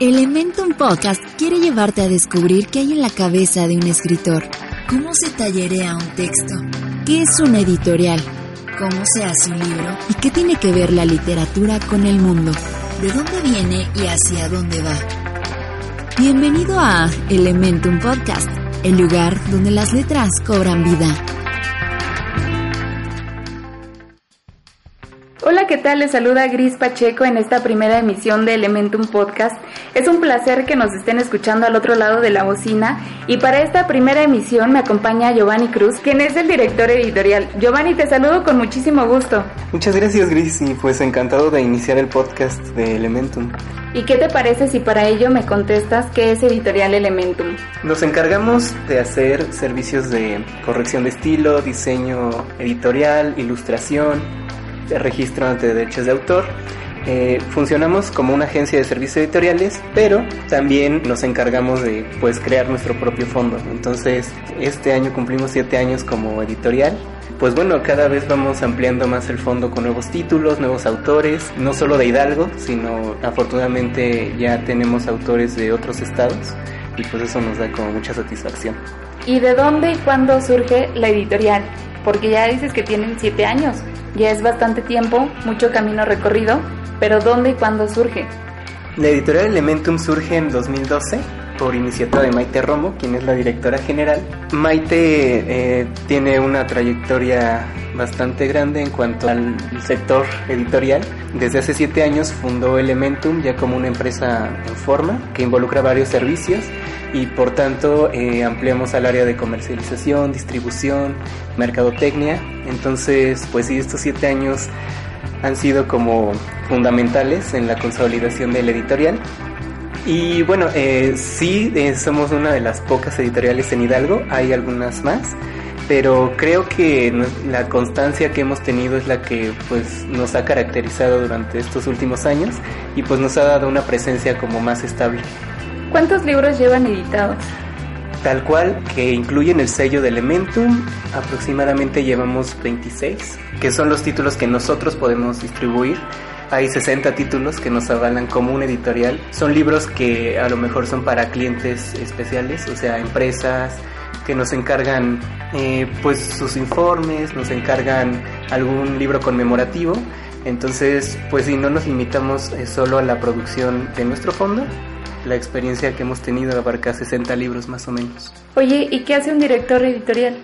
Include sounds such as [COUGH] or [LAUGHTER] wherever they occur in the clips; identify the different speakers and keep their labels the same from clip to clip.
Speaker 1: Elementum Podcast quiere llevarte a descubrir qué hay en la cabeza de un escritor, cómo se tallerea un texto, qué es una editorial, cómo se hace un libro y qué tiene que ver la literatura con el mundo, de dónde viene y hacia dónde va. Bienvenido a Elementum Podcast, el lugar donde las letras cobran vida.
Speaker 2: ¿Qué tal? Les saluda Gris Pacheco en esta primera emisión de Elementum Podcast. Es un placer que nos estén escuchando al otro lado de la bocina y para esta primera emisión me acompaña Giovanni Cruz, quien es el director editorial. Giovanni, te saludo con muchísimo gusto.
Speaker 3: Muchas gracias Gris y pues encantado de iniciar el podcast de Elementum.
Speaker 2: ¿Y qué te parece si para ello me contestas qué es Editorial Elementum?
Speaker 3: Nos encargamos de hacer servicios de corrección de estilo, diseño editorial, ilustración, registro de derechos de autor. Eh, funcionamos como una agencia de servicios editoriales, pero también nos encargamos de pues crear nuestro propio fondo. Entonces, este año cumplimos siete años como editorial. Pues bueno, cada vez vamos ampliando más el fondo con nuevos títulos, nuevos autores, no solo de Hidalgo, sino afortunadamente ya tenemos autores de otros estados y pues eso nos da como mucha satisfacción.
Speaker 2: ¿Y de dónde y cuándo surge la editorial? Porque ya dices que tienen siete años. Ya es bastante tiempo, mucho camino recorrido, pero ¿dónde y cuándo surge?
Speaker 3: La editorial Elementum surge en 2012 por iniciativa de Maite Romo, quien es la directora general. Maite eh, tiene una trayectoria bastante grande en cuanto al sector editorial. Desde hace siete años fundó Elementum ya como una empresa en forma que involucra varios servicios y por tanto eh, ampliamos al área de comercialización, distribución, mercadotecnia. Entonces, pues sí, estos siete años han sido como fundamentales en la consolidación del editorial. Y bueno, eh, sí, eh, somos una de las pocas editoriales en Hidalgo, hay algunas más, pero creo que la constancia que hemos tenido es la que pues nos ha caracterizado durante estos últimos años y pues nos ha dado una presencia como más estable.
Speaker 2: ¿Cuántos libros llevan editados?
Speaker 3: Tal cual, que incluyen el sello de Elementum, aproximadamente llevamos 26, que son los títulos que nosotros podemos distribuir. Hay 60 títulos que nos avalan como un editorial. Son libros que a lo mejor son para clientes especiales, o sea, empresas que nos encargan eh, pues sus informes, nos encargan algún libro conmemorativo. Entonces, pues si no nos limitamos eh, solo a la producción de nuestro fondo, la experiencia que hemos tenido abarca 60 libros más o menos.
Speaker 2: Oye, ¿y qué hace un director editorial?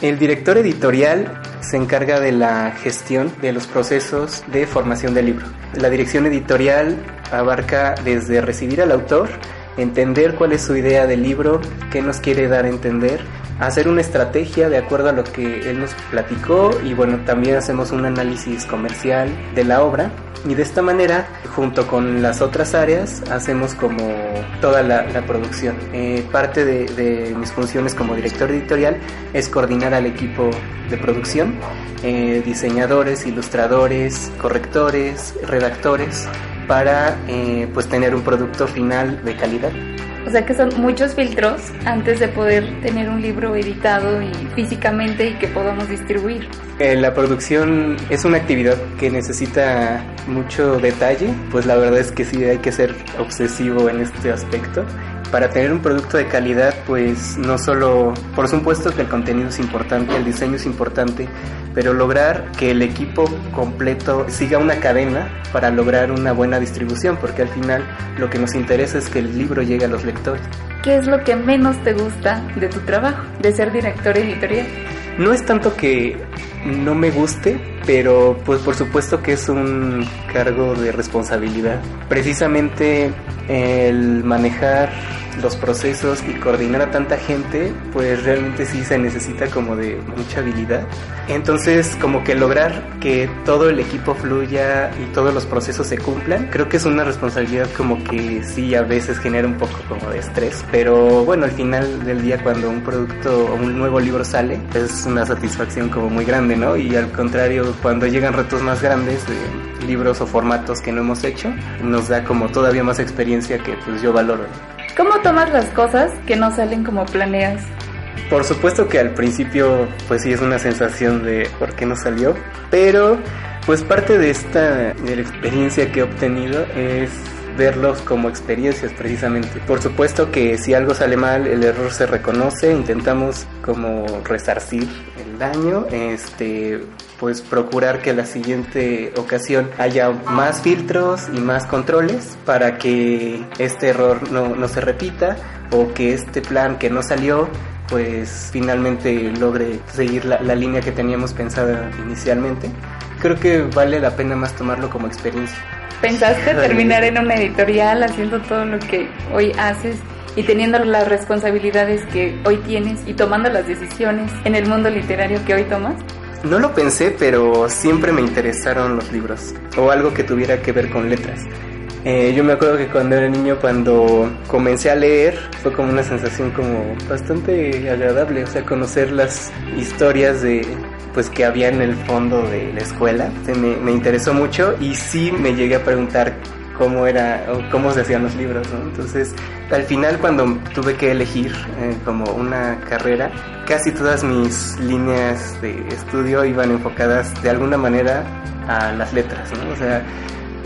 Speaker 3: El director editorial se encarga de la gestión de los procesos de formación del libro. La dirección editorial abarca desde recibir al autor, entender cuál es su idea del libro, qué nos quiere dar a entender, hacer una estrategia de acuerdo a lo que él nos platicó y bueno, también hacemos un análisis comercial de la obra y de esta manera, junto con las otras áreas, hacemos como toda la, producción. Eh, parte de, mis funciones como director editorial es coordinar al equipo de producción, eh, diseñadores, ilustradores, correctores, redactores, para eh, pues tener un producto final de calidad.
Speaker 2: O sea que son muchos filtros antes de poder tener un libro editado y físicamente y que podamos distribuir.
Speaker 3: Eh, la producción es una actividad que necesita mucho detalle, pues la verdad es que sí hay que ser obsesivo en este aspecto para tener un producto de calidad, pues no solo, por supuesto que el contenido es importante, el diseño es importante, pero lograr que el equipo completo siga una cadena para lograr una buena distribución, porque al final lo que nos interesa es que el libro llegue a los lectores.
Speaker 2: ¿Qué es lo que menos te gusta de tu trabajo, de ser director editorial?
Speaker 3: No es tanto que no me guste, pero pues por supuesto que es un cargo de responsabilidad. Precisamente el manejar los procesos y coordinar a tanta gente, pues realmente sí se necesita como de mucha habilidad. Entonces, como que lograr que todo el equipo fluya y todos los procesos se cumplan, creo que es una responsabilidad como que sí a veces genera un poco como de estrés, pero bueno, al final del día cuando un producto o un nuevo libro sale, es una satisfacción como muy grande, ¿no? Y al contrario, cuando llegan retos más grandes de libros o formatos que no hemos hecho, nos da como todavía más experiencia que pues yo valoro.
Speaker 2: ¿Cómo tomas las cosas que no salen como planeas?
Speaker 3: Por supuesto que al principio pues sí es una sensación de por qué no salió, pero Pues parte de esta de la experiencia que he obtenido es verlos como experiencias precisamente. Por supuesto que si algo sale mal, el error se reconoce, intentamos como resarcir el daño, este pues procurar que la siguiente ocasión haya más filtros y más controles para que este error no, no se repita o que este plan que no salió pues finalmente logre seguir la, la línea que teníamos pensada inicialmente. Creo que vale la pena más tomarlo como experiencia.
Speaker 2: ¿Pensaste [LAUGHS] terminar en una editorial haciendo todo lo que hoy haces y teniendo las responsabilidades que hoy tienes y tomando las decisiones en el mundo literario que hoy tomas?
Speaker 3: No lo pensé, pero siempre me interesaron los libros o algo que tuviera que ver con letras. Eh, yo me acuerdo que cuando era niño, cuando comencé a leer, fue como una sensación como bastante agradable, o sea, conocer las historias de pues que había en el fondo de la escuela. Me, me interesó mucho y sí me llegué a preguntar cómo era cómo se hacían los libros, ¿no? Entonces, al final cuando tuve que elegir eh, como una carrera, casi todas mis líneas de estudio iban enfocadas de alguna manera a las letras, ¿no? O sea,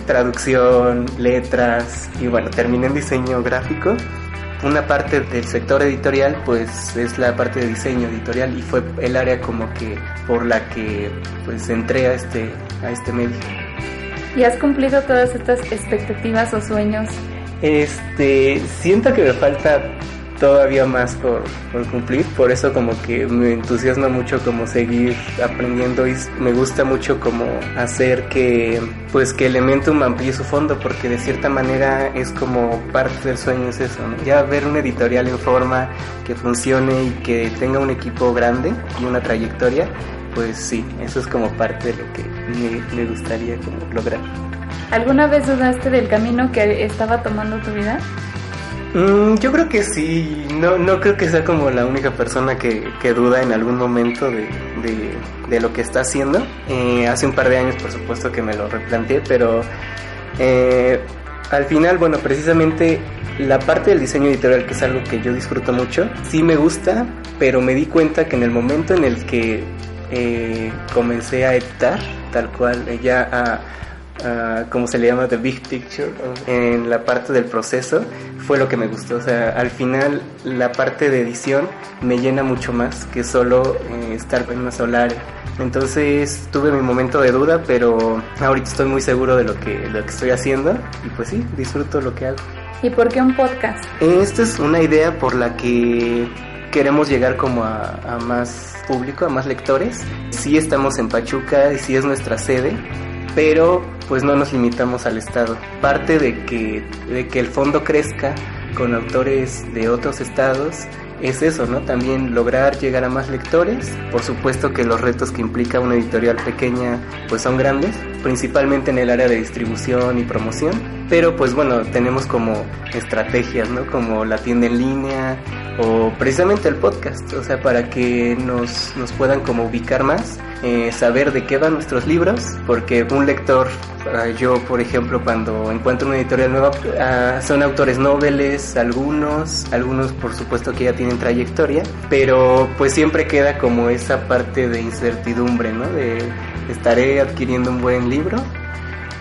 Speaker 3: traducción, letras y bueno, terminé en diseño gráfico. Una parte del sector editorial pues es la parte de diseño editorial y fue el área como que por la que pues entré a este, a este medio.
Speaker 2: ¿Y has cumplido todas estas expectativas o sueños?
Speaker 3: Este, siento que me falta todavía más por, por, cumplir, por eso como que me entusiasma mucho como seguir aprendiendo y me gusta mucho como hacer que pues que Elementum amplíe su fondo porque de cierta manera es como parte del sueño es eso, ya ver un editorial en forma que funcione y que tenga un equipo grande y una trayectoria, pues sí, eso es como parte de lo que me, me gustaría como lograr.
Speaker 2: ¿Alguna vez dudaste del camino que estaba tomando tu vida?
Speaker 3: Mm, yo creo que sí, no, no creo que sea como la única persona que, que duda en algún momento de, de, de lo que está haciendo. Eh, hace un par de años por supuesto que me lo replanteé, pero eh, al final, bueno, precisamente la parte del diseño editorial, que es algo que yo disfruto mucho, sí me gusta, pero me di cuenta que en el momento en el que eh, comencé a editar, tal cual, ya a Uh, como se le llama, the big picture, en la parte del proceso, fue lo que me gustó. O sea, al final la parte de edición me llena mucho más que solo eh, estar en una sola área. Entonces tuve mi momento de duda, pero ahorita estoy muy seguro de lo que, lo que estoy haciendo y pues sí, disfruto lo que hago.
Speaker 2: ¿Y por qué un podcast?
Speaker 3: Esta es una idea por la que queremos llegar como a, a más público, a más lectores. Sí estamos en Pachuca y sí es nuestra sede, pero pues no nos limitamos al estado. Parte de que, de que el fondo crezca con autores de otros estados es eso, ¿no? También lograr llegar a más lectores. Por supuesto que los retos que implica una editorial pequeña pues son grandes, principalmente en el área de distribución y promoción. Pero pues bueno, tenemos como estrategias, ¿no? Como la tienda en línea o precisamente el podcast, o sea, para que nos, nos puedan como ubicar más, eh, saber de qué van nuestros libros, porque un lector yo, por ejemplo, cuando encuentro una editorial nueva, uh, son autores noveles, algunos, algunos por supuesto que ya tienen trayectoria, pero pues siempre queda como esa parte de incertidumbre, ¿no? De estaré adquiriendo un buen libro.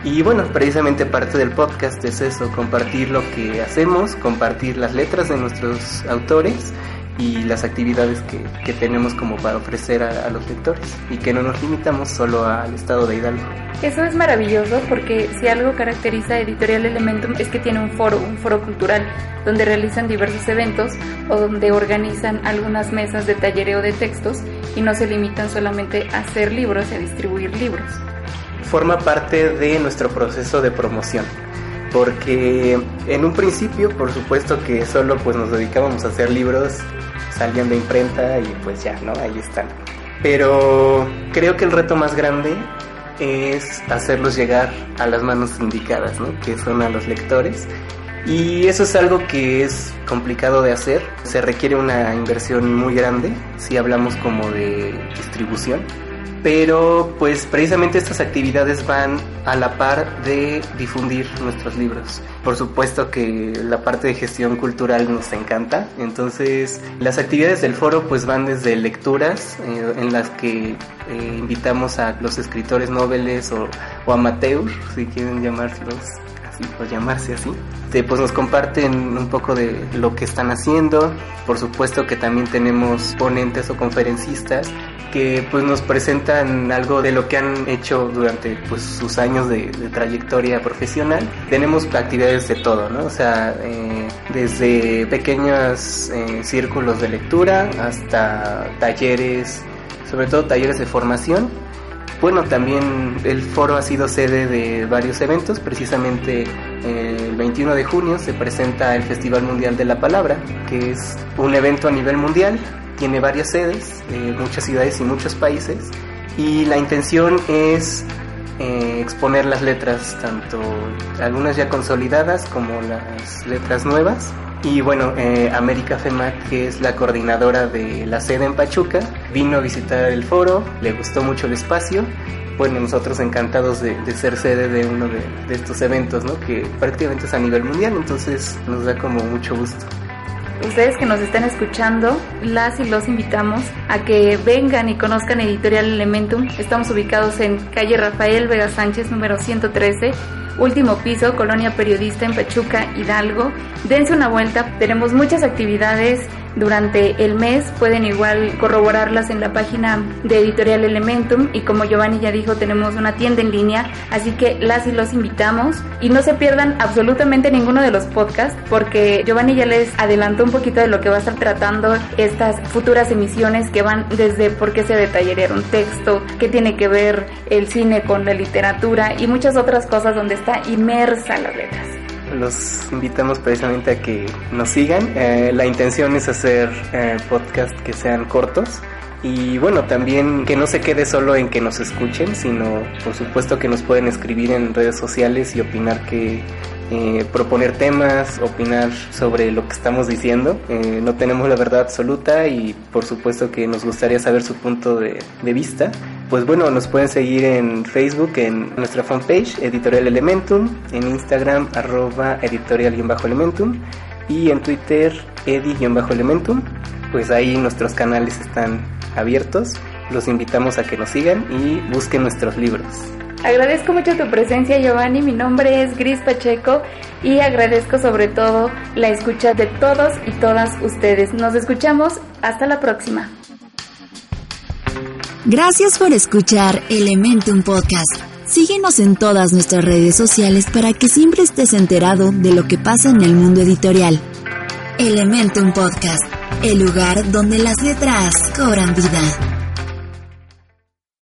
Speaker 3: Y bueno, precisamente parte del podcast es eso, compartir lo que hacemos, compartir las letras de nuestros autores y las actividades que, que tenemos como para ofrecer a, a, los lectores y que no nos limitamos solo al estado de Hidalgo.
Speaker 2: Eso es maravilloso porque si algo caracteriza a Editorial Elementum es que tiene un foro, un foro cultural, donde realizan diversos eventos o donde organizan algunas mesas de tallereo de textos y no se limitan solamente a hacer libros y a distribuir libros.
Speaker 3: Forma parte de nuestro proceso de promoción porque en un principio por supuesto que solo pues nos dedicábamos a hacer libros salían de imprenta y pues ya, ¿no? Ahí están. Pero creo que el reto más grande es hacerlos llegar a las manos indicadas, ¿no? Que son a los lectores. Y eso es algo que es complicado de hacer. Se requiere una inversión muy grande si hablamos como de distribución. Pero pues precisamente estas actividades van a la par de difundir nuestros libros. Por supuesto que la parte de gestión cultural nos encanta, entonces las actividades del foro pues van desde lecturas eh, en las que eh, invitamos a los escritores noveles o, o amateurs, si quieren llamárselos así o llamarse así, pues nos comparten un poco de lo que están haciendo. Por supuesto que también tenemos ponentes o conferencistas que pues nos presentan algo de lo que han hecho durante pues sus años de, trayectoria profesional. Tenemos actividades de todo, ¿no? O sea, eh, desde pequeños eh, círculos de lectura hasta talleres, sobre todo talleres de formación. Bueno, también el foro ha sido sede de varios eventos, precisamente eh, el 21 de junio se presenta el Festival Mundial de la Palabra, que es un evento a nivel mundial. Tiene varias sedes, eh, muchas ciudades y muchos países, y la intención es eh, exponer las letras, tanto algunas ya consolidadas como las letras nuevas. Y bueno, eh, América FEMAT, que es la coordinadora de la sede en Pachuca, vino a visitar el foro, le gustó mucho el espacio bueno, nosotros encantados de, ser sede de uno de, de, estos eventos, ¿no? Que prácticamente es a nivel mundial, entonces nos da como mucho gusto
Speaker 2: ustedes que nos están escuchando, las y los invitamos a que vengan y conozcan Editorial Elementum. Estamos ubicados en calle Rafael Vega Sánchez, número 113 último piso, Colonia Periodista en Pachuca, Hidalgo. Dense una vuelta, tenemos muchas actividades durante el mes, pueden igual corroborarlas en la página de Editorial Elementum y como Giovanni ya dijo, tenemos una tienda en línea, así que las y los invitamos y no se pierdan absolutamente ninguno de los podcasts porque Giovanni ya les adelantó un poquito de lo que va a estar tratando estas futuras emisiones que van desde por qué se detallaría un texto, qué tiene que ver el cine con la literatura y muchas otras cosas donde está inmersa las letras.
Speaker 3: Los invitamos precisamente a que nos sigan. Eh, la intención es hacer eh, podcasts que sean cortos. Y bueno, también que no se quede solo en que nos escuchen, sino por supuesto que nos pueden escribir en redes sociales y opinar que eh, proponer temas, opinar sobre lo que estamos diciendo. Eh, no tenemos la verdad absoluta y por supuesto que nos gustaría saber su punto de, vista. Pues bueno, nos pueden seguir en Facebook, en nuestra fanpage, Editorial Elementum, en Instagram, arroba editorial-elementum y en Twitter, edi-elementum. Pues ahí nuestros canales están abiertos. Los invitamos a que nos sigan y busquen nuestros libros.
Speaker 2: Agradezco mucho tu presencia, Giovanni. Mi nombre es Gris Pacheco y agradezco sobre todo la escucha de todos y todas ustedes. Nos escuchamos. Hasta la próxima.
Speaker 1: Gracias por escuchar Elementum Podcast. Síguenos en todas nuestras redes sociales para que siempre estés enterado de lo que pasa en el mundo editorial. Elementum Podcast, el lugar donde las letras cobran vida.